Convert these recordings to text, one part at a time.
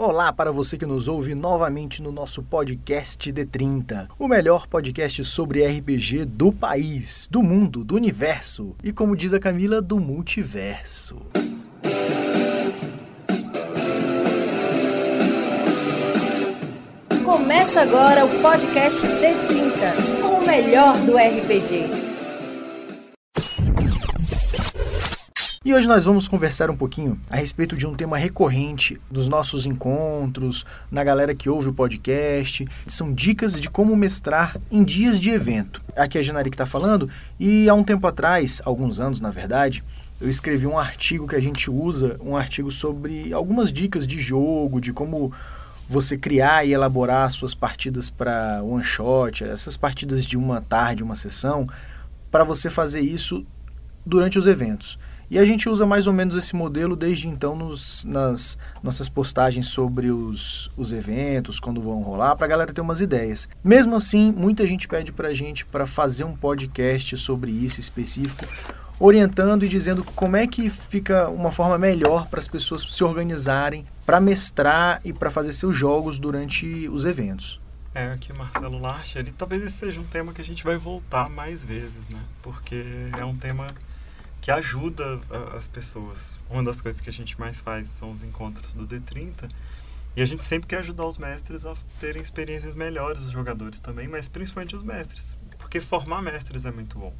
Olá para você que nos ouve novamente no nosso podcast D30, o melhor podcast sobre RPG do país, do mundo, do universo e, como diz a Camila, do multiverso. Começa agora o podcast D30, com o melhor do RPG. E hoje nós vamos conversar um pouquinho a respeito de um tema recorrente dos nossos encontros, na galera que ouve o podcast. São dicas de como mestrar em dias de evento. Aqui é a Janari que está falando, e há um tempo atrás, alguns anos na verdade, eu escrevi um artigo que a gente usa, um artigo sobre algumas dicas de jogo, de como você criar e elaborar suas partidas para one shot, essas partidas de uma tarde, uma sessão, para você fazer isso durante os eventos. E a gente usa mais ou menos esse modelo desde então nos, nas nossas postagens sobre os, os eventos, quando vão rolar, para a galera ter umas ideias. Mesmo assim, muita gente pede para a gente para fazer um podcast sobre isso específico, orientando e dizendo como é que fica uma forma melhor para as pessoas se organizarem para mestrar e para fazer seus jogos durante os eventos. É, aqui Marcelo Larche, ele talvez esse seja um tema que a gente vai voltar mais vezes, né? Porque é um tema que ajuda as pessoas. Uma das coisas que a gente mais faz são os encontros do D30. E a gente sempre quer ajudar os mestres a terem experiências melhores, os jogadores também, mas principalmente os mestres. Porque formar mestres é muito bom.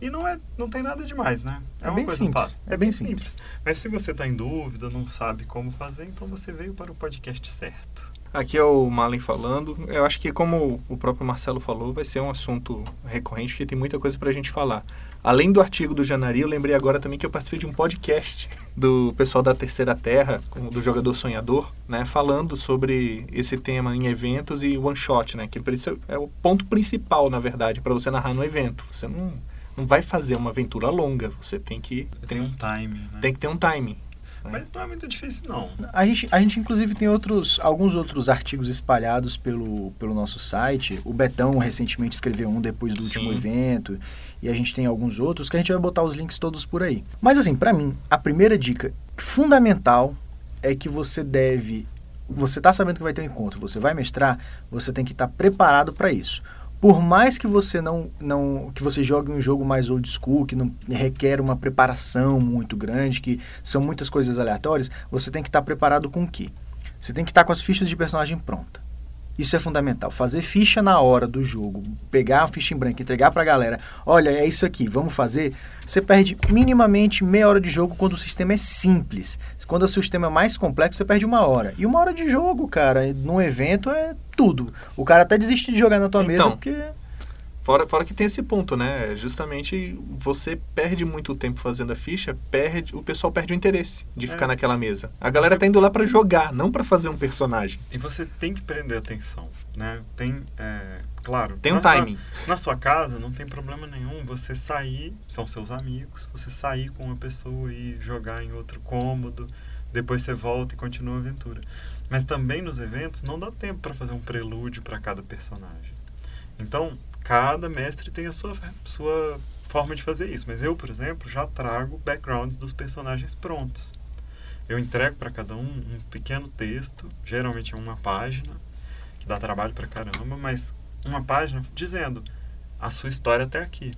E não, é, não tem nada demais, né? É, é bem simples. Fácil. É, é bem simples. simples. Mas se você está em dúvida, não sabe como fazer, então você veio para o podcast certo. Aqui é o Malen falando. Eu acho que, como o próprio Marcelo falou, vai ser um assunto recorrente, que tem muita coisa para a gente falar. Além do artigo do Janari, eu lembrei agora também que eu participei de um podcast do pessoal da Terceira Terra, do Jogador Sonhador, né, falando sobre esse tema em eventos e one shot, né, que é o ponto principal, na verdade, para você narrar no evento. Você não, não vai fazer uma aventura longa, você tem que tem um time, né? tem que ter um timing. Mas não é muito difícil, não. A gente, a gente inclusive, tem outros, alguns outros artigos espalhados pelo, pelo nosso site. O Betão recentemente escreveu um depois do Sim. último evento. E a gente tem alguns outros que a gente vai botar os links todos por aí. Mas, assim, para mim, a primeira dica fundamental é que você deve. Você está sabendo que vai ter um encontro, você vai mestrar, você tem que estar tá preparado para isso por mais que você não, não que você jogue um jogo mais old school, que não requer uma preparação muito grande, que são muitas coisas aleatórias, você tem que estar preparado com o quê? Você tem que estar com as fichas de personagem pronta. Isso é fundamental. Fazer ficha na hora do jogo, pegar a ficha em branco, entregar para a galera, olha, é isso aqui, vamos fazer. Você perde minimamente meia hora de jogo quando o sistema é simples. Quando o sistema é mais complexo, você perde uma hora. E uma hora de jogo, cara, num evento é tudo. O cara até desiste de jogar na tua então, mesa porque Fora, fora que tem esse ponto, né? Justamente você perde muito tempo fazendo a ficha, perde, o pessoal perde o interesse de ficar é. naquela mesa. A galera tá indo lá para jogar, não para fazer um personagem. E você tem que prender atenção, né? Tem, é, claro. Tem um na, timing. Na, na, sua casa não tem problema nenhum você sair, são seus amigos, você sair com uma pessoa e jogar em outro cômodo, depois você volta e continua a aventura. Mas também nos eventos não dá tempo para fazer um prelúdio para cada personagem. Então, cada mestre tem a sua, sua forma de fazer isso. Mas eu, por exemplo, já trago backgrounds dos personagens prontos. Eu entrego para cada um um pequeno texto, geralmente é uma página, que dá trabalho para caramba, mas uma página dizendo a sua história até aqui.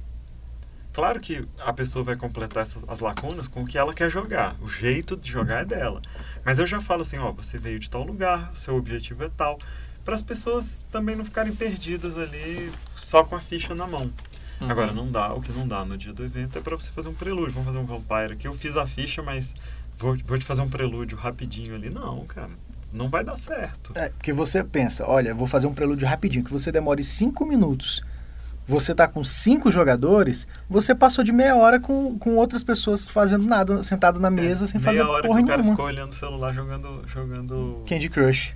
Claro que a pessoa vai completar essas, as lacunas com o que ela quer jogar. O jeito de jogar é dela. Mas eu já falo assim, ó, você veio de tal lugar, seu objetivo é tal para as pessoas também não ficarem perdidas ali só com a ficha na mão. Uhum. Agora, não dá, o que não dá no dia do evento é para você fazer um prelúdio. Vamos fazer um vampire aqui. Eu fiz a ficha, mas vou, vou te fazer um prelúdio rapidinho ali. Não, cara. Não vai dar certo. É, porque você pensa, olha, vou fazer um prelúdio rapidinho, que você demore cinco minutos você está com cinco jogadores, você passou de meia hora com, com outras pessoas fazendo nada, sentado na mesa, é, sem fazer hora porra que o cara ficou olhando o celular, jogando... jogando... Candy Crush.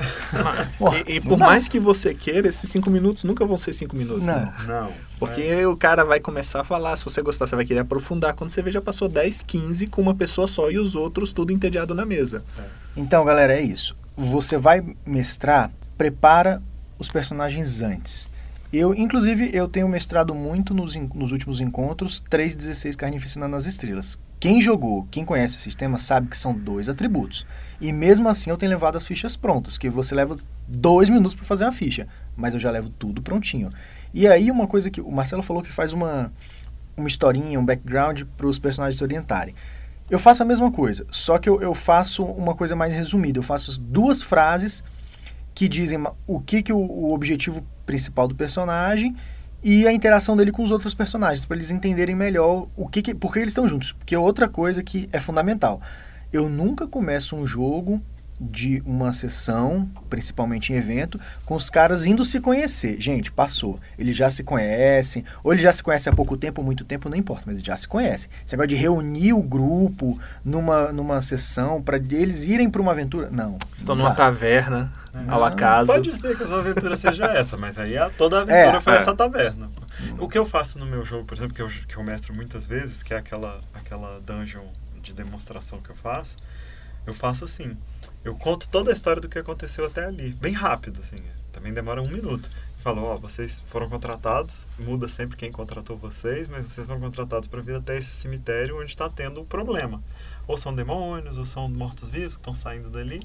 e, e, por mais que você queira, esses cinco minutos nunca vão ser cinco minutos. Não. Né? Não. Porque é. o cara vai começar a falar, se você gostar, você vai querer aprofundar. Quando você vê, já passou 10, 15 com uma pessoa só e os outros tudo entediado na mesa. É. Então, galera, é isso. Você vai mestrar, prepara os personagens antes. Eu, inclusive, eu tenho mestrado muito nos, nos últimos encontros 316 Carnificina nas Estrelas. quem jogou, quem conhece o sistema, sabe que são dois atributos. E mesmo assim eu tenho levado as fichas prontas, que você leva dois minutos para fazer uma ficha, mas eu já levo tudo prontinho. E aí uma coisa que o Marcelo falou que faz uma, uma historinha, um background para os personagens se orientarem. Eu faço a mesma coisa, só que eu, eu faço uma coisa mais resumida. Eu faço duas frases que dizem o que, que o, o objetivo principal do personagem e a interação dele com os outros personagens, para eles entenderem melhor o que, que por que eles estão juntos. Porque outra coisa que é fundamental. Eu nunca começo um jogo de uma sessão, principalmente em evento, com os caras indo se conhecer. Gente, passou. Eles já se conhecem, ou eles já se conhecem há pouco tempo, ou muito tempo, não importa, mas eles já se conhecem. Esse negócio de reunir o grupo numa, numa sessão para eles irem para uma aventura, não. Estão não numa taverna, É. à la casa. Pode ser que a sua aventura seja essa, mas aí a, toda a aventura É, foi é. essa taverna. O que eu faço no meu jogo, por exemplo, que eu, que eu mestro muitas vezes, que é aquela, aquela dungeon de demonstração que eu faço, eu faço assim. Eu conto toda a história do que aconteceu até ali, bem rápido, assim. Também demora um minuto. Eu falo, ó, vocês foram contratados, muda sempre quem contratou vocês, mas vocês foram contratados para vir até esse cemitério onde está tendo um problema. Ou são demônios, ou são mortos-vivos que estão saindo dali.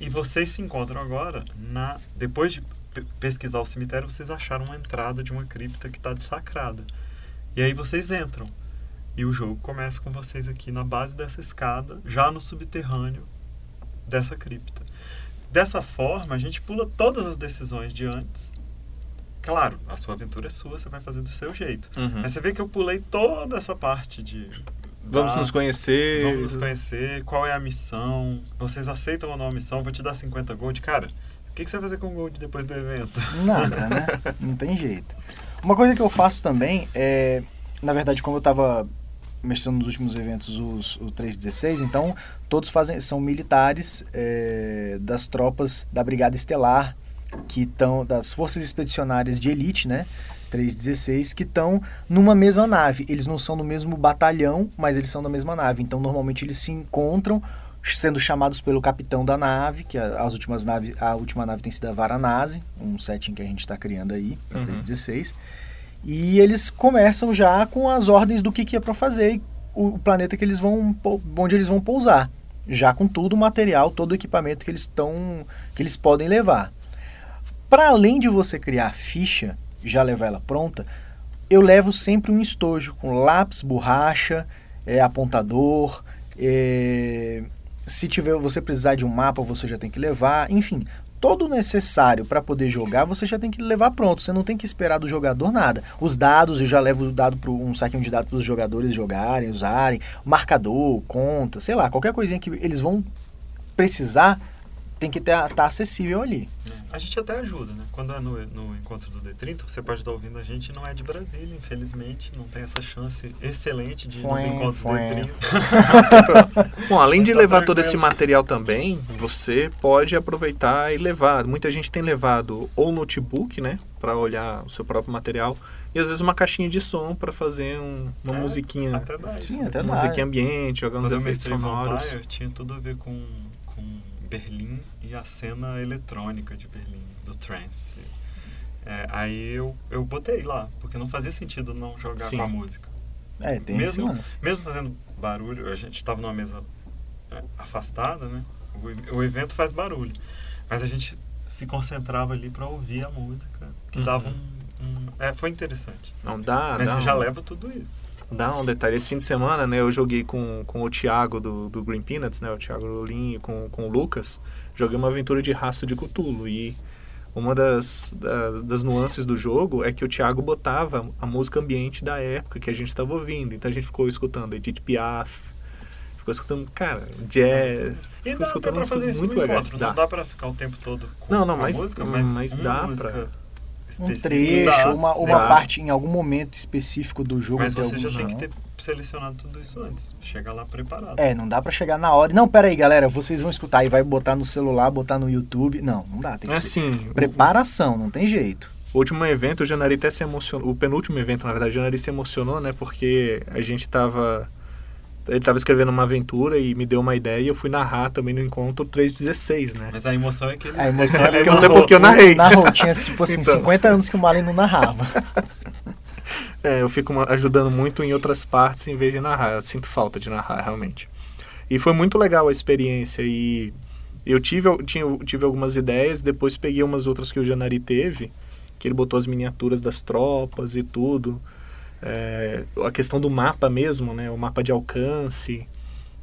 E vocês se encontram agora na. Depois de pe- pesquisar o cemitério, vocês acharam uma entrada de uma cripta que está dessacrada. E aí vocês entram. E o jogo começa com vocês aqui na base dessa escada, já no subterrâneo dessa cripta. Dessa forma, a gente pula todas as decisões de antes. Claro, a sua aventura é sua, você vai fazer do seu jeito. Uhum. Mas você vê que eu pulei toda essa parte de. Vamos da- nos conhecer. Vamos nos conhecer, qual é a missão, vocês aceitam ou não a missão, vou te dar 50 gold. Cara, o que, que você vai fazer com o gold depois do evento? Nada, né? Não tem jeito. Uma coisa que eu faço também é, na verdade, como eu estava mestrando nos últimos eventos os, o 316, então todos fazem são militares é, das tropas da Brigada Estelar, que estão das forças expedicionárias de elite, né? 316, que estão numa mesma nave. Eles não são no mesmo batalhão, mas eles são da mesma nave. Então, normalmente eles se encontram sendo chamados pelo capitão da nave, que as últimas naves, a última nave tem sido a Varanasi, um setting que a gente está criando aí para Uhum. 316. E eles começam já com as ordens do que, que é para fazer e o, planeta que eles vão onde eles vão pousar, já com todo o material, todo o equipamento que eles estão que eles podem levar. Para além de você criar a ficha, já levar ela pronta, eu levo sempre um estojo com lápis, borracha, é, apontador. é, se tiver você precisar de um mapa, você já tem que levar. Enfim, todo necessário para poder jogar, você já tem que levar pronto. Você não tem que esperar do jogador nada. Os dados, eu já levo o dado pro, um saquinho de dados para os jogadores jogarem, usarem. Marcador, conta, sei lá, qualquer coisinha que eles vão precisar tem que estar acessível ali. A gente até ajuda, né? Quando é no, no encontro do D30, você pode estar ouvindo a gente, não é de Brasília, infelizmente, não tem essa chance excelente de ir nos encontros do fué. D30. Bom, além de Tá levar todo esse material também, você pode aproveitar e levar. Muita gente tem levado ou notebook, né, para olhar o seu próprio material, e às vezes uma caixinha de som para fazer um- uma É, musiquinha, Até dá isso. Sim, até dá. musiquinha ambiente, jogar uns efeitos sonoros. Vampire, tinha tudo a ver com Berlim e a cena eletrônica de Berlim, do trance. É, aí eu, eu botei lá, porque não fazia sentido não jogar Sim. com a música. É, tem Mesmo-. Mesmo fazendo barulho, a gente estava numa mesa é, afastada, né? O, o evento faz barulho. Mas a gente se concentrava ali para ouvir a música, que Uhum. dava um, um- É, foi interessante. Não dá, Mas dá você já leva tudo isso. Dá um detalhe. Esse fim de semana, né, eu joguei com, com o Thiago do, do Green Peanuts, né, o Thiago Rolim, com, com o Lucas. Joguei uma aventura de rastro de Cthulhu. E uma das, das, das nuances do jogo é que o Thiago botava a música ambiente da época que a gente estava ouvindo. Então a gente ficou escutando Edith Piaf, ficou escutando, cara, jazz, E ficou dá, escutando umas coisas muito legais. Dá. Não dá pra ficar o tempo todo com Não, não, a mas- música, mas, mas uma dá música pra- Um trecho, uma, sim. uma parte em algum momento específico do jogo. Mas você já tem que ter selecionado tudo isso antes. Chega lá preparado. É, não dá pra chegar na hora. Não, pera aí, galera, vocês vão escutar e vai botar no celular, botar no YouTube. Não, não dá, tem que ser Assim, preparação, não tem jeito. O último evento, o Janari até se emocionou. O penúltimo evento, na verdade, o Janari se emocionou, né? Porque a gente tava. Ele tava escrevendo uma aventura e me deu uma ideia e eu fui narrar também no encontro 316, né? Mas a emoção é que ele... A emoção é porque é eu- porque eu narrei. Narrou, tinha tipo assim, Então. 50 anos que o Malin não narrava. É, eu fico ajudando muito em outras partes em vez de narrar. Eu sinto falta de narrar, realmente. E foi muito legal a experiência e eu tive, eu tinha, eu tive algumas ideias, depois peguei umas outras que o Janari teve, que ele botou as miniaturas das tropas e tudo. É, a questão do mapa mesmo, né? O mapa de alcance.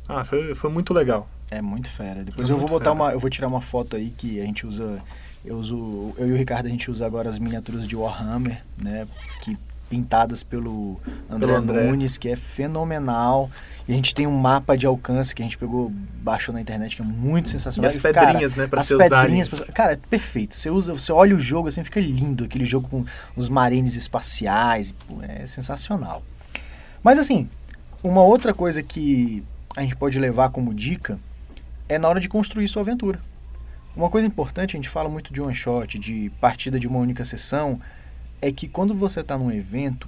Ah, foi, foi muito legal. É muito fera. Depois É eu vou botar fera. uma. Eu vou tirar uma foto aí que a gente usa. Eu uso. Eu e o Ricardo a gente usa agora as miniaturas de Warhammer, né? Que pintadas pelo André, Pelo André. Nunes, que é fenomenal. E a gente tem um mapa de alcance que a gente pegou, baixou na internet, que é muito E sensacional. as E, cara, pedrinhas, né? Ser os pedrinhas, pra- cara, é perfeito. Você usa, você olha o jogo assim, fica lindo, aquele jogo com os marines espaciais, é sensacional. Mas assim, uma outra coisa que a gente pode levar como dica é na hora de construir sua aventura. Uma coisa importante, a gente fala muito de one shot, de partida de uma única sessão, é que quando você está num evento,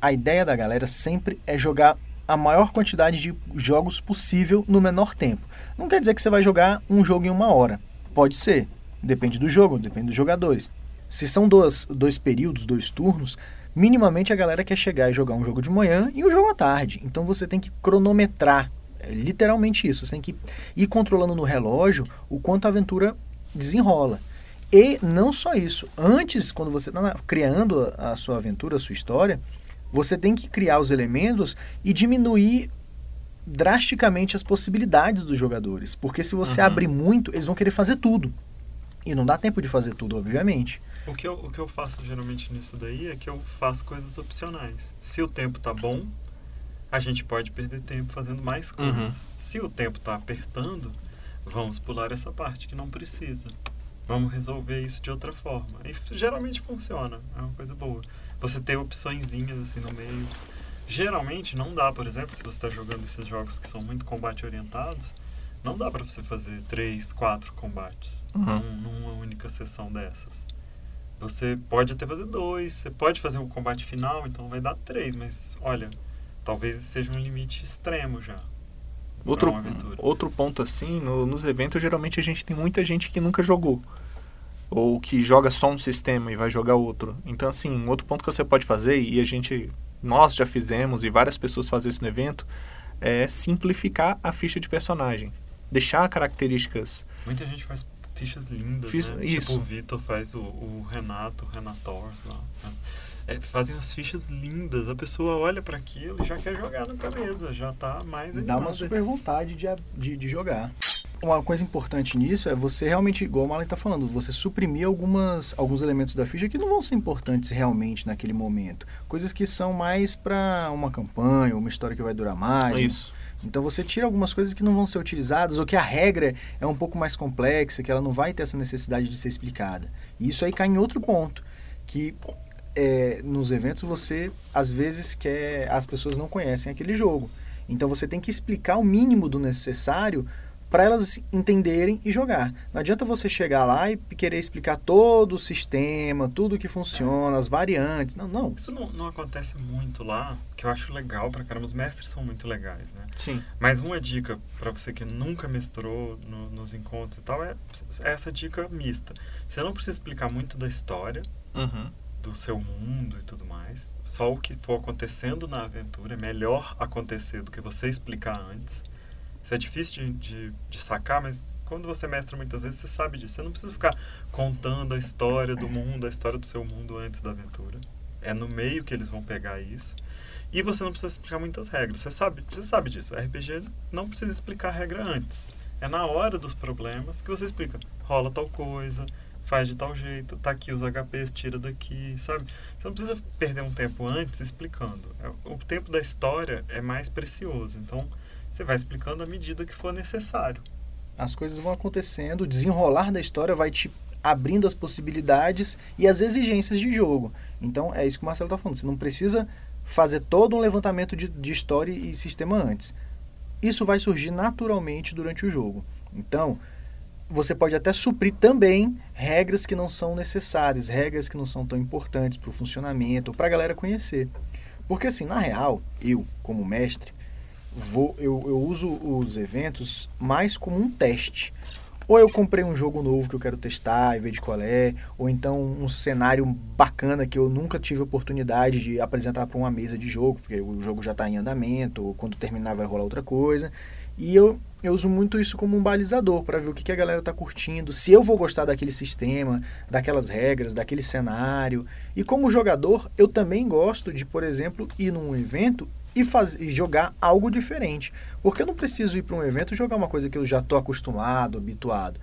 a ideia da galera sempre é jogar a maior quantidade de jogos possível no menor tempo. Não quer dizer que você vai jogar um jogo em uma hora. Pode ser. Depende do jogo, depende dos jogadores. Se são dois, dois períodos, dois turnos, minimamente a galera quer chegar e jogar um jogo de manhã e um jogo à tarde. Então você tem que cronometrar. É literalmente isso. Você tem que ir controlando no relógio o quanto a aventura desenrola. E não só isso. Antes, quando você está criando a sua aventura, a sua história, você tem que criar os elementos e diminuir drasticamente as possibilidades dos jogadores. Porque se você Uhum. abrir muito, eles vão querer fazer tudo. E não dá tempo de fazer tudo, obviamente. O que, eu, o que eu faço geralmente nisso daí é que eu faço coisas opcionais. Se o tempo tá bom, a gente pode perder tempo fazendo mais coisas. Uhum. Se o tempo tá apertando, vamos pular essa parte que não precisa. Vamos resolver isso de outra forma. E geralmente funciona, é uma coisa boa. Você ter opçõezinhas assim no meio. Geralmente não dá, por exemplo, se você está jogando esses jogos que são muito combate orientados, não dá para você fazer três, quatro combates Uhum. num- numa única sessão dessas. Você pode até fazer dois, você pode fazer um combate final, então vai dar três, mas olha, talvez seja um limite extremo já. Outro, outro ponto assim, no- nos eventos geralmente a gente tem muita gente que nunca jogou. Ou que joga só um sistema e vai jogar outro. Então, assim, um outro ponto que você pode fazer, e a gente, nós já fizemos, e várias pessoas fazem isso no evento, é simplificar a ficha de personagem. Deixar características. Muita gente faz fichas lindas, Fiz- né? isso. Tipo o Vitor faz o, o Renato, o Renators lá. né? É, fazem as fichas lindas, a pessoa olha para aquilo e já quer jogar na tua mesa, já tá mais Dá uma super vontade de, de, de jogar. Uma coisa importante nisso é você realmente, igual o Malen está falando, você suprimir algumas, alguns elementos da ficha que não vão ser importantes realmente naquele momento. Coisas que são mais para uma campanha, uma história que vai durar mais. Isso. Então você tira algumas coisas que não vão ser utilizadas ou que a regra é um pouco mais complexa, que ela não vai ter essa necessidade de ser explicada. E isso aí cai em outro ponto, que é, nos eventos você às vezes quer as pessoas não conhecem aquele jogo. Então você tem que explicar o mínimo do necessário para elas entenderem e jogar. Não adianta você chegar lá e querer explicar todo o sistema, tudo que funciona, as variantes. Não, não. Isso não, não acontece muito lá, que eu acho legal pra caramba. Os mestres são muito legais, né? Sim. Mas uma dica pra você que nunca mestrou no- nos encontros e tal é essa dica mista. Você não precisa explicar muito da história, Uhum. do seu mundo e tudo mais. Só o que for acontecendo na aventura é melhor acontecer do que você explicar antes. Isso é difícil de, de, de sacar, mas quando você mestra muitas vezes, você sabe disso. Você não precisa ficar contando a história do mundo, a história do seu mundo antes da aventura. É no meio que eles vão pegar isso. E você não precisa explicar muitas regras. Você sabe, você sabe disso. RPG não precisa explicar a regra antes. É na hora dos problemas que você explica. Rola tal coisa, faz de tal jeito, tá aqui os HPs, tira daqui, sabe? Você não precisa perder um tempo antes explicando. É, O tempo da história é mais precioso. Então, você vai explicando à medida que for necessário. As coisas vão acontecendo, o desenrolar da história vai te abrindo as possibilidades e as exigências de jogo. Então é isso que o Marcelo está falando. Você não precisa fazer todo um levantamento de, de história e sistema antes. Isso vai surgir naturalmente durante o jogo. Então, você pode até suprir também regras que não são necessárias, regras que não são tão importantes para o funcionamento, para a galera conhecer. Porque assim, na real, eu, como mestre, vou, eu, eu uso os eventos mais como um teste. ou eu comprei um jogo novo que eu quero testar e ver de qual é, ou então um cenário bacana que eu nunca tive oportunidade de apresentar para uma mesa de jogo, porque o jogo já está em andamento, ou quando terminar vai rolar outra coisa. E eu, eu uso muito isso como um balizador para ver o que, que a galera está curtindo, se eu vou gostar daquele sistema, daquelas regras, daquele cenário. E como jogador, eu também gosto de, por exemplo, ir num evento e, faz, e jogar algo diferente. Porque eu não preciso ir para um evento e jogar uma coisa que eu já estou acostumado, habituado.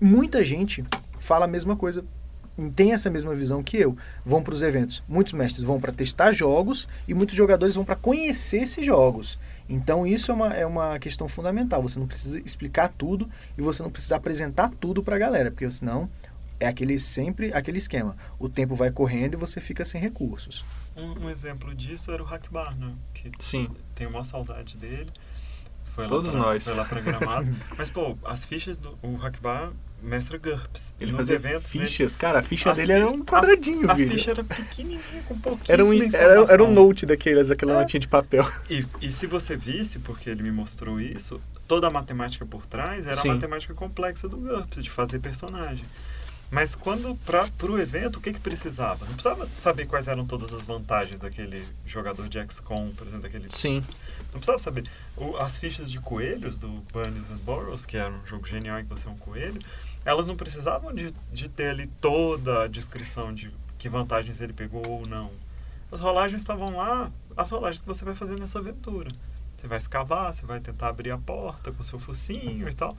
Muita gente fala a mesma coisa, tem essa mesma visão que eu. Vão para os eventos. Muitos mestres vão para testar jogos e muitos jogadores vão para conhecer esses jogos. Então isso é uma, é uma questão fundamental. Você não precisa explicar tudo e você não precisa apresentar tudo para a galera, porque senão é aquele sempre aquele esquema. O tempo vai correndo e você fica sem recursos. Um, um exemplo disso era o Hackbar, né? Que Sim. Tenho uma saudade dele. Foi Todos pra, nós. Foi lá programado. Mas, pô, as fichas do o Hackbar mestra GURPS. Ele fazia eventos, ele- fichas. Cara, a ficha As dele fi- era um quadradinho, a, viu? A ficha era pequenininha, com pouquíssima Era um, era, informação. era um note daqueles, aquela É. notinha de papel. E, e se você visse, porque ele me mostrou isso, toda a matemática por trás era Sim. a matemática complexa do GURPS, de fazer personagem. Mas quando para o evento, o que, que precisava? Não precisava saber quais eram todas as vantagens daquele jogador de XCOM, por exemplo, daquele Sim. Não precisava saber. O- as fichas de coelhos do Bunnies and Burrows, que era um jogo genial em que você é um coelho, elas não precisavam de, de ter ali toda a descrição de que vantagens ele pegou ou não. As rolagens estavam lá, as rolagens que você vai fazer nessa aventura. Você vai escavar, você vai tentar abrir a porta com o seu focinho e tal.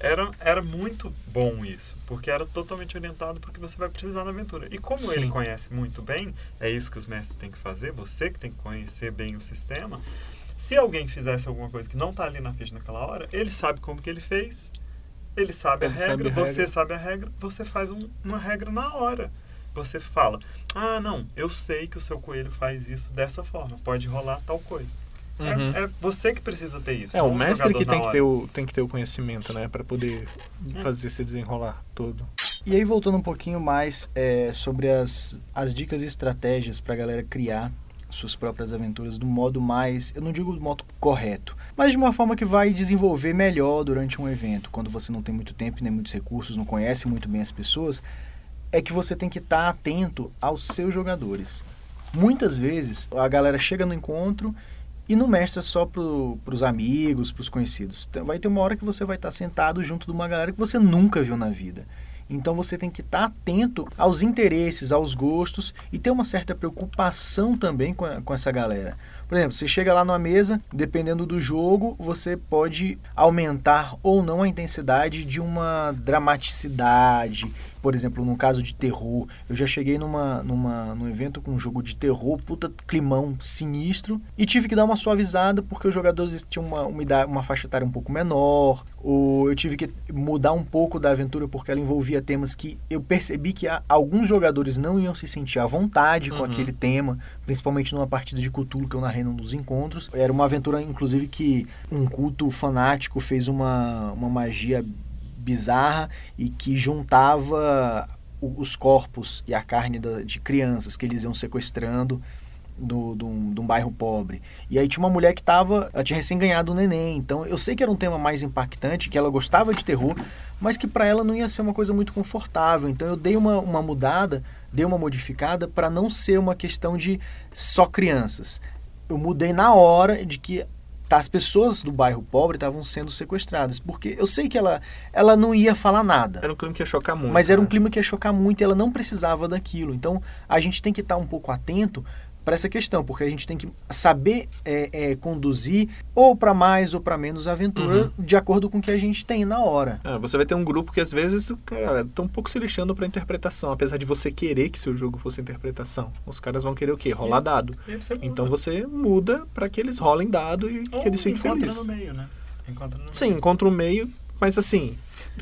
Era, era muito bom isso, porque era totalmente orientado para o que você vai precisar na aventura. E como ele Sim. conhece muito bem, é isso que os mestres têm que fazer, você que tem que conhecer bem o sistema. Se alguém fizesse alguma coisa que não está ali na ficha naquela hora, ele sabe como que ele fez, ele sabe Ele a regra, sabe a você regra. sabe a regra, você faz um- uma regra na hora. Você fala, ah, não, eu sei que o seu coelho faz isso dessa forma, pode rolar tal coisa. É- Uhum. É, você que precisa ter isso. É, o mestre que tem que, ter o, tem que ter o conhecimento, né? Pra poder É. fazer se desenrolar todo. E aí, voltando um pouquinho mais é, sobre as, as dicas e estratégias para a galera criar suas próprias aventuras do modo mais, eu não digo do modo correto, mas de uma forma que vai desenvolver melhor durante um evento, quando você não tem muito tempo nem muitos recursos, não conhece muito bem as pessoas, é que você tem que estar atento aos seus jogadores. Muitas vezes a galera chega no encontro e não mestra só para os amigos, para os conhecidos. Então, vai ter uma hora que você vai estar sentado junto de uma galera que você nunca viu na vida. Então você tem que estar atento aos interesses, aos gostos e ter uma certa preocupação também com, a- com essa galera. Por exemplo, você chega lá numa mesa, dependendo do jogo, você pode aumentar ou não a intensidade de uma dramaticidade. Por exemplo, num caso de terror, eu já cheguei numa, numa, num evento com um jogo de terror, puta climão sinistro, e tive que dar uma suavizada porque os jogadores tinham uma, uma, uma faixa etária um pouco menor, ou eu tive que mudar um pouco da aventura porque ela envolvia temas que eu percebi que alguns jogadores não iam se sentir à vontade com Uhum. aquele tema, principalmente numa partida de Cthulhu que eu narrei num dos encontros. Era uma aventura, inclusive, que um culto fanático fez uma, uma magia bizarra e que juntava os corpos e a carne da- de crianças que eles iam sequestrando do, de, um, de um bairro pobre. E aí tinha uma mulher que tava, ela tinha recém ganhado um neném, então eu sei que era um tema mais impactante, que ela gostava de terror, mas que para ela não ia ser uma coisa muito confortável. Então eu dei uma, uma mudada, dei uma modificada para não ser uma questão de só crianças. Eu mudei na hora de que tá, as pessoas do bairro pobre estavam sendo sequestradas, porque eu sei que ela, ela não ia falar nada. Era um clima que ia chocar muito. Mas era um né? clima que ia chocar muito e ela não precisava daquilo. Então a gente tem que estar um pouco atento para essa questão, porque a gente tem que saber é, é, conduzir ou para mais ou para menos a aventura Uhum. de acordo com o que a gente tem na hora. Ah, você vai ter um grupo que às vezes, cara, estão um pouco se lixando pra interpretação, apesar de você querer que seu jogo fosse interpretação. Os caras vão querer o quê? Rolar E- dado. Você muda. Então você muda pra que eles rolem dado e Ou que eles fiquem encontra felizes. no meio, né? Encontra no Sim, meio. encontra o meio, mas assim,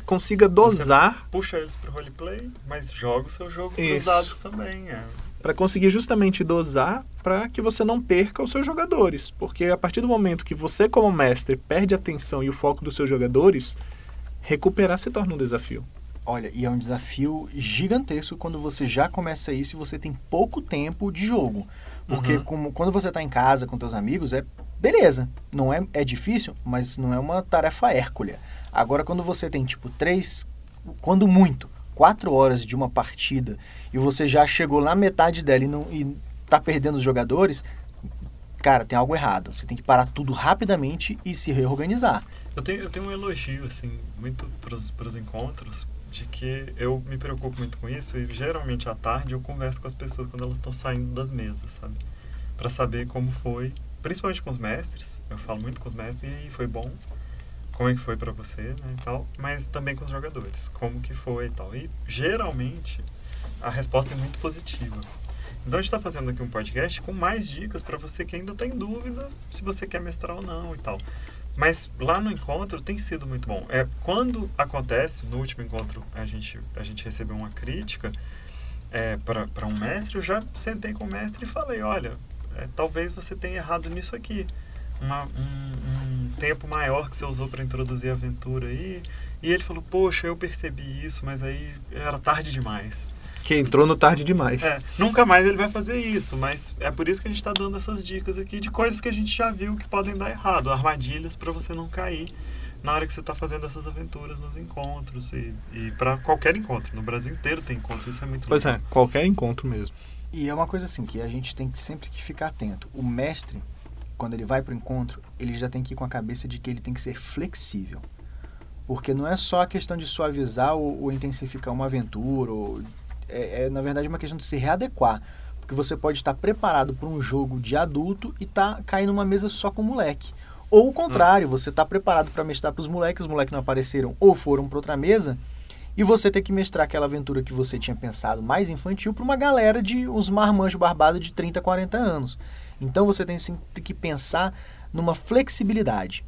consiga dosar Puxa eles pro roleplay, mas joga o seu jogo Isso. pros dados também. É. Pra conseguir justamente dosar pra que você não perca os seus jogadores, porque a partir do momento que você como mestre perde a atenção e o foco dos seus jogadores, recuperar se torna um desafio. Olha, e é um desafio gigantesco quando você já começa isso e você tem pouco tempo de jogo. Porque Uhum. como, quando você está em casa com teus amigos, é Beleza, não é, é difícil, mas não é uma tarefa hércula. Agora, quando você tem, tipo, três, quando muito, quatro horas de uma partida e você já chegou na metade dela e, não, e tá perdendo os jogadores, cara, tem algo errado. Você tem que parar tudo rapidamente e se reorganizar. Eu tenho, eu tenho um elogio, assim, muito para os encontros, de que eu me preocupo muito com isso e geralmente à tarde eu converso com as pessoas quando elas estão saindo das mesas, sabe? Para saber como foi, principalmente com os mestres. Eu falo muito com os mestres e foi bom. Como é que foi para você, né, e tal, mas também com os jogadores, como que foi e tal. E geralmente a resposta é muito positiva. Então a gente está fazendo aqui um podcast com mais dicas para você que ainda tem dúvida se você quer mestrar ou não e tal. Mas lá no encontro tem sido muito bom. É, quando acontece, no último encontro a gente, a gente recebeu uma crítica é, para um mestre, eu já sentei com o mestre e falei, olha, é, talvez você tenha errado nisso aqui. Uma, um, um tempo maior que você usou para introduzir a aventura aí. E ele falou, poxa, eu percebi isso, mas aí era tarde demais que entrou no tarde demais. É, nunca mais ele vai fazer isso, mas é por isso que a gente está dando essas dicas aqui de coisas que a gente já viu que podem dar errado, armadilhas para você não cair na hora que você está fazendo essas aventuras nos encontros e, e para qualquer encontro. No Brasil inteiro tem encontros, isso é muito Pois legal. é, qualquer encontro mesmo. E é uma coisa assim que a gente tem que sempre que ficar atento. O mestre, quando ele vai para o encontro, ele já tem que ir com a cabeça de que ele tem que ser flexível. Porque não é só a questão de suavizar ou, ou intensificar uma aventura ou é, é, na verdade uma questão de se readequar. Porque você pode estar preparado para um jogo de adulto e tá caindo numa mesa só com moleque. Ou o contrário, você está preparado para mestrar para os moleques, os moleques não apareceram ou foram para outra mesa, e você ter que mestrar aquela aventura que você tinha pensado mais infantil para uma galera de uns marmanjos barbados de 30, 40 anos. Então você tem sempre que pensar numa flexibilidade.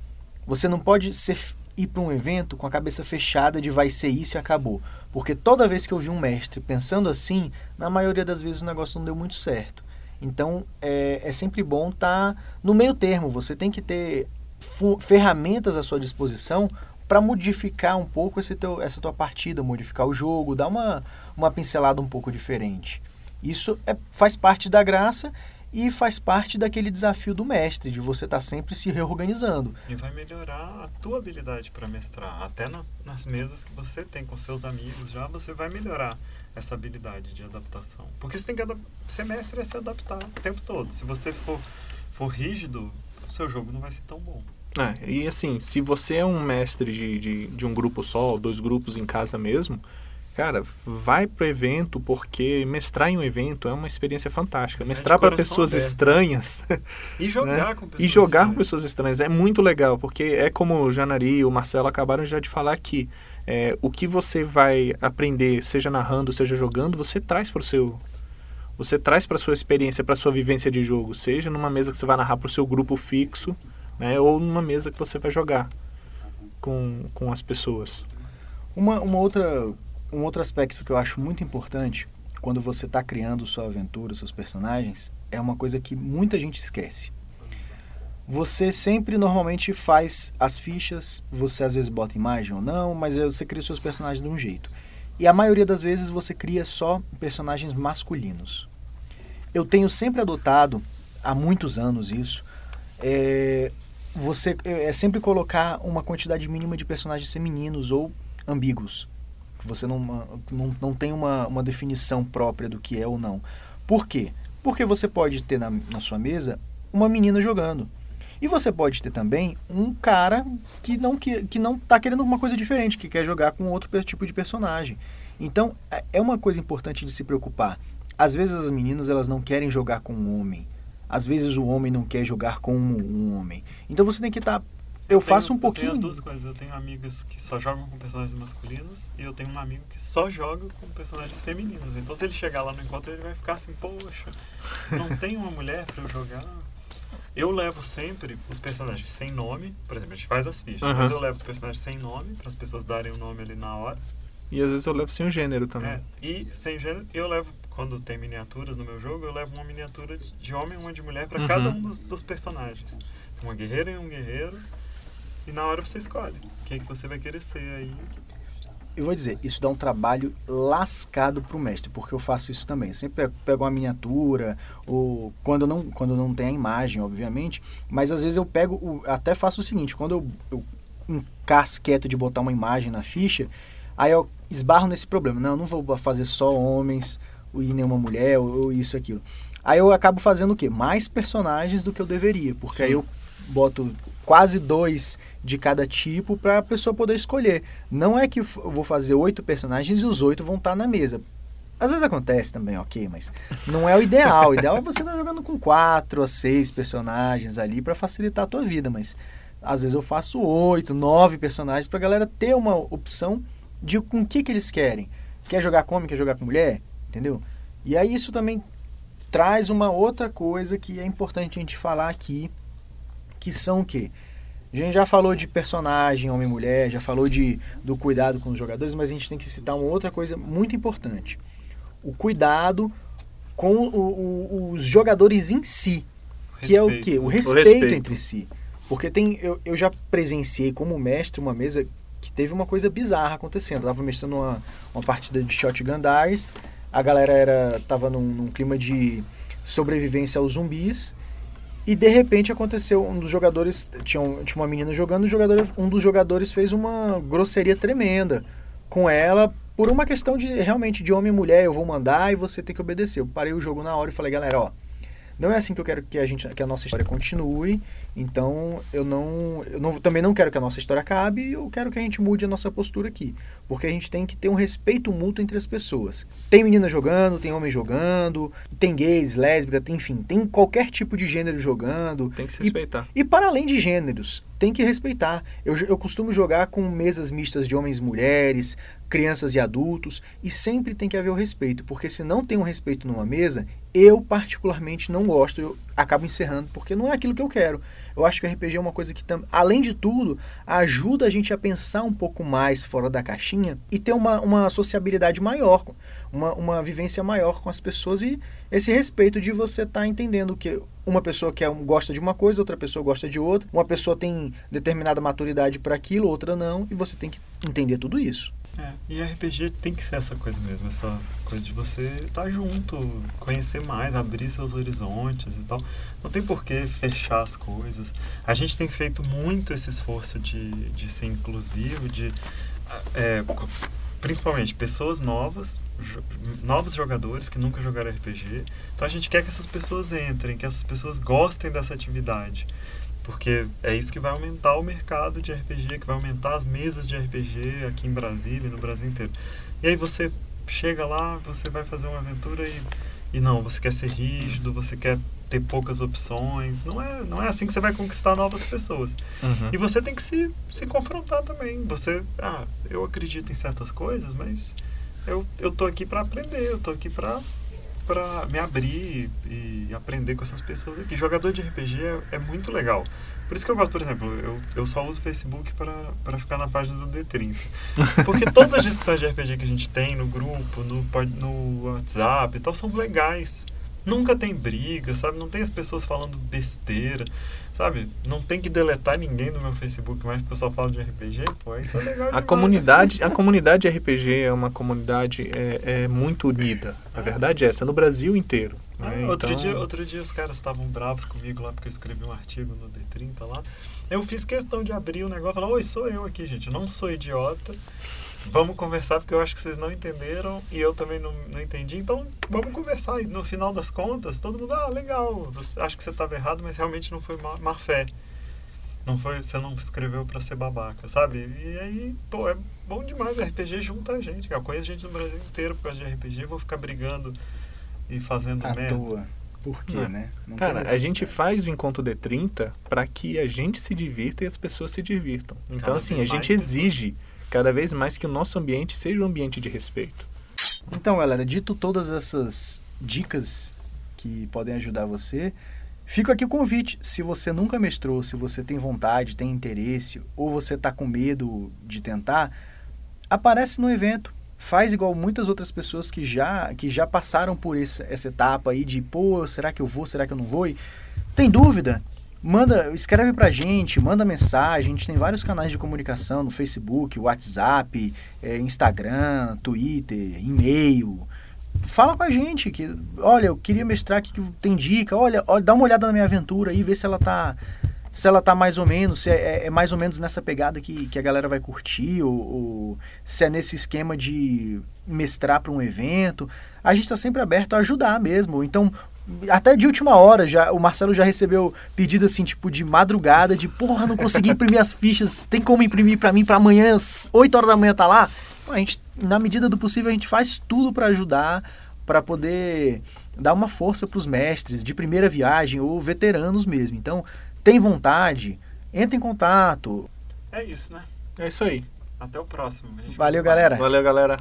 Você não pode ser, ir para um evento com a cabeça fechada de vai ser isso e acabou. Porque toda vez que eu vi um mestre pensando assim, na maioria das vezes o negócio não deu muito certo. Então é, é sempre bom estar tá no meio termo. Você tem que ter ferramentas à sua disposição para modificar um pouco teu, essa tua partida, modificar o jogo, dar uma, uma pincelada um pouco diferente. Isso é, faz parte da graça e faz parte daquele desafio do mestre, de você estar tá sempre se reorganizando. E vai melhorar a tua habilidade para mestrar. Até na, nas mesas que você tem com seus amigos já, você vai melhorar essa habilidade de adaptação. Porque você tem que ser mestre é se adaptar o tempo todo. Se você for, for rígido, o seu jogo não vai ser tão bom. É, e assim, se você é um mestre de, de, de um grupo só, dois grupos em casa mesmo, Cara, vai pro evento porque mestrar em um evento é uma experiência fantástica. Mestrar para pessoas aberto. estranhas. E jogar né? com pessoas E jogar estranhas. com pessoas estranhas é muito legal, porque é como o Janari e o Marcelo acabaram já de falar aqui. É, o que você vai aprender, seja narrando, seja jogando, você traz para o seu. Você traz para sua experiência, para sua vivência de jogo, seja numa mesa que você vai narrar para o seu grupo fixo, né, ou numa mesa que você vai jogar com, com as pessoas. Uma, uma outra um outro aspecto que eu acho muito importante quando você está criando sua aventura, seus personagens, é uma coisa que muita gente esquece. Você sempre normalmente faz as fichas, você às vezes bota imagem ou não, mas você cria seus personagens de um jeito. E a maioria das vezes você cria só personagens masculinos. Eu tenho sempre adotado, há muitos anos isso, é, você é sempre colocar uma quantidade mínima de personagens femininos ou ambíguos você não, não, não tem uma, uma definição própria do que é ou não. Por quê? Porque você pode ter na, na sua mesa uma menina jogando. E você pode ter também um cara que não que, que não está querendo uma coisa diferente, que quer jogar com outro tipo de personagem. Então, é, é uma coisa importante de se preocupar. Às vezes as meninas elas não querem jogar com um homem. Às vezes o homem não quer jogar com um, um homem. Então você tem que estar tá eu, faço um pouquinho. Eu tenho as duas coisas. Eu tenho amigas que só jogam com personagens masculinos e eu tenho um amigo que só joga com personagens femininos. Então, se ele chegar lá no encontro, ele vai ficar assim: Poxa, não tem uma mulher para eu jogar? Eu levo sempre os personagens sem nome. Por exemplo, a gente faz as fichas, uhum. mas eu levo os personagens sem nome para as pessoas darem o nome ali na hora. E às vezes eu levo sem o gênero também. É, e sem gênero, eu levo, quando tem miniaturas no meu jogo, eu levo uma miniatura de homem e uma de mulher para uhum. cada um dos, dos personagens. Uma guerreira e um guerreiro e na hora você escolhe quem que você vai querer ser aí. eu vou dizer, isso dá um trabalho lascado pro mestre, porque eu faço isso também. Eu sempre pego uma miniatura, ou quando não, quando não tem a imagem, obviamente, mas às vezes eu pego, o- até faço o seguinte, quando eu, eu encasqueto de botar uma imagem na ficha, aí eu esbarro nesse problema. Não, eu não vou fazer só homens e nenhuma mulher, ou, isso e aquilo. Aí eu acabo fazendo o quê? Mais personagens do que eu deveria, porque Sim. aí eu boto quase dois de cada tipo para a pessoa poder escolher. Não é que eu vou fazer oito personagens e os oito vão estar na mesa. Às vezes acontece também, ok, mas não é o ideal. O ideal é você estar jogando com quatro a seis personagens ali para facilitar a tua vida, mas às vezes eu faço oito, nove personagens para a galera ter uma opção de com o que, que eles querem. Quer jogar com homem, quer jogar com mulher, entendeu? E aí isso também traz uma outra coisa que é importante a gente falar aqui, que são o quê? A gente já falou de personagem, homem e mulher, já falou de, do cuidado com os jogadores, mas a gente tem que citar uma outra coisa muito importante. O cuidado com o- o- os jogadores em si, que é o Respeito. quê? O O respeito, respeito. entre si. Porque tem, eu, eu já presenciei como mestre uma mesa que teve uma coisa bizarra acontecendo. Eu tava mestrando uma, uma partida de Shotgun Dice, a galera era, tava num, num clima de sobrevivência aos zumbis, e de repente aconteceu, um dos jogadores, tinha, um- tinha uma menina jogando, jogador, um dos jogadores fez uma grosseria tremenda com ela, por uma questão de realmente de homem e mulher, eu vou mandar e você tem que obedecer. Eu parei o jogo na hora e falei, galera, ó, não é assim que eu quero que a gente que a nossa história continue. Então, eu não eu não, também não quero que a nossa história acabe, eu quero que a gente mude a nossa postura aqui, porque a gente tem que ter um respeito mútuo entre as pessoas. Tem menina jogando, tem homem jogando, tem gays, lésbica, tem, enfim, tem qualquer tipo de gênero jogando. Tem que se E- respeitar. E para além de gêneros, tem que respeitar. Eu, eu costumo jogar com mesas mistas de homens e mulheres, crianças e adultos, e sempre tem que haver o respeito, porque se não tem um respeito numa mesa, eu particularmente não gosto, acabo encerrando, porque não é aquilo que eu quero. Eu acho que o RPG é uma coisa que, além de tudo, ajuda a gente a pensar um pouco mais fora da caixinha e ter uma, uma sociabilidade maior, uma, uma vivência maior com as pessoas e esse respeito de você estar entendendo que uma pessoa quer, um- gosta de uma coisa, outra pessoa gosta de outra, uma pessoa tem determinada maturidade para aquilo, outra não, e você tem que entender tudo isso. É, e RPG tem que ser essa coisa mesmo, essa coisa de você estar junto, conhecer mais, abrir seus horizontes e tal. Não tem por que fechar as coisas. A gente tem feito muito esse esforço de, de ser inclusivo, de é, principalmente pessoas novas, jo- novos jogadores que nunca jogaram RPG. Então a gente quer que essas pessoas entrem, que essas pessoas gostem dessa atividade. Porque é isso que vai aumentar o mercado de RPG, que vai aumentar as mesas de RPG aqui em Brasília e no Brasil inteiro. E aí você chega lá, você vai fazer uma aventura e, e não, você quer ser rígido, você quer ter poucas opções. Não é, não é assim que você vai conquistar novas pessoas. Uhum. E você tem que se, se confrontar também. Você, ah, eu acredito em certas coisas, mas eu, eu tô aqui para aprender, eu tô aqui para para me abrir e, e aprender com essas pessoas aqui. Jogador de RPG é, é muito legal. Por isso que eu gosto, por exemplo, eu, eu só uso o Facebook para ficar na página do D30. Porque todas as discussões de RPG que a gente tem no grupo, no, no WhatsApp e tal, são legais. Nunca tem briga, sabe? Não tem as pessoas falando besteira, sabe? Não tem que deletar ninguém do meu Facebook mais que o pessoal fala de RPG, pô, isso é legal A comunidade, a comunidade RPG é uma comunidade é, é muito unida. A verdade é essa, no Brasil inteiro. Ah, né? outro, Então, dia, outro dia os caras estavam bravos comigo lá porque eu escrevi um artigo no D30 lá. Eu fiz questão de abrir o negócio e falar, oi, sou eu aqui, gente. Eu não sou idiota. Vamos conversar porque eu acho que vocês não entenderam e eu também não, não entendi. Então vamos conversar. E no final das contas, todo mundo, ah, legal. Você, acho que você estava errado, mas realmente não foi má, má fé. Não foi, você não escreveu pra ser babaca, sabe? E aí, pô, é bom demais. O RPG junta a gente. cara. Eu conheço gente no Brasil inteiro por causa de RPG. Vou ficar brigando e fazendo À merda. toa. Por quê, É. né? Não Cara, a gente faz o encontro D30 para que a gente se divirta e as pessoas se divirtam. Então, Cada assim, a gente mais pessoas. Cada vez mais que o nosso ambiente seja um ambiente de respeito. Então, galera, dito todas essas dicas que podem ajudar você, fica aqui o convite. Se você nunca mestrou, se você tem vontade, tem interesse, ou você está com medo de tentar, aparece no evento. Faz igual muitas outras pessoas que já, que já passaram por esse, essa etapa aí de, pô, será que eu vou, será que eu não vou? E tem dúvida? Manda, escreve pra gente, manda mensagem. A gente tem vários canais de comunicação no Facebook, WhatsApp, eh, Instagram, Twitter, e-mail. Fala com a gente que, olha, eu queria mestrar aqui que tem dica. Olha, olha, dá uma olhada na minha aventura aí, vê se ela tá se ela tá mais ou menos, se é, é- é mais ou menos nessa pegada que, que a galera vai curtir, ou, ou se é nesse esquema de mestrar para um evento. A gente está sempre aberto a ajudar mesmo. Então, até de última hora, já o Marcelo já recebeu pedido assim, tipo, de madrugada, de porra, não consegui imprimir as fichas, tem como imprimir para mim para amanhã, às 8 horas da manhã tá lá? A gente, na medida do possível, a gente faz tudo para ajudar, para poder dar uma força para os mestres de primeira viagem ou veteranos mesmo. Então, tem vontade, entra em contato. É isso, né? É isso aí. Até o próximo. Valeu, galera. Valeu, galera.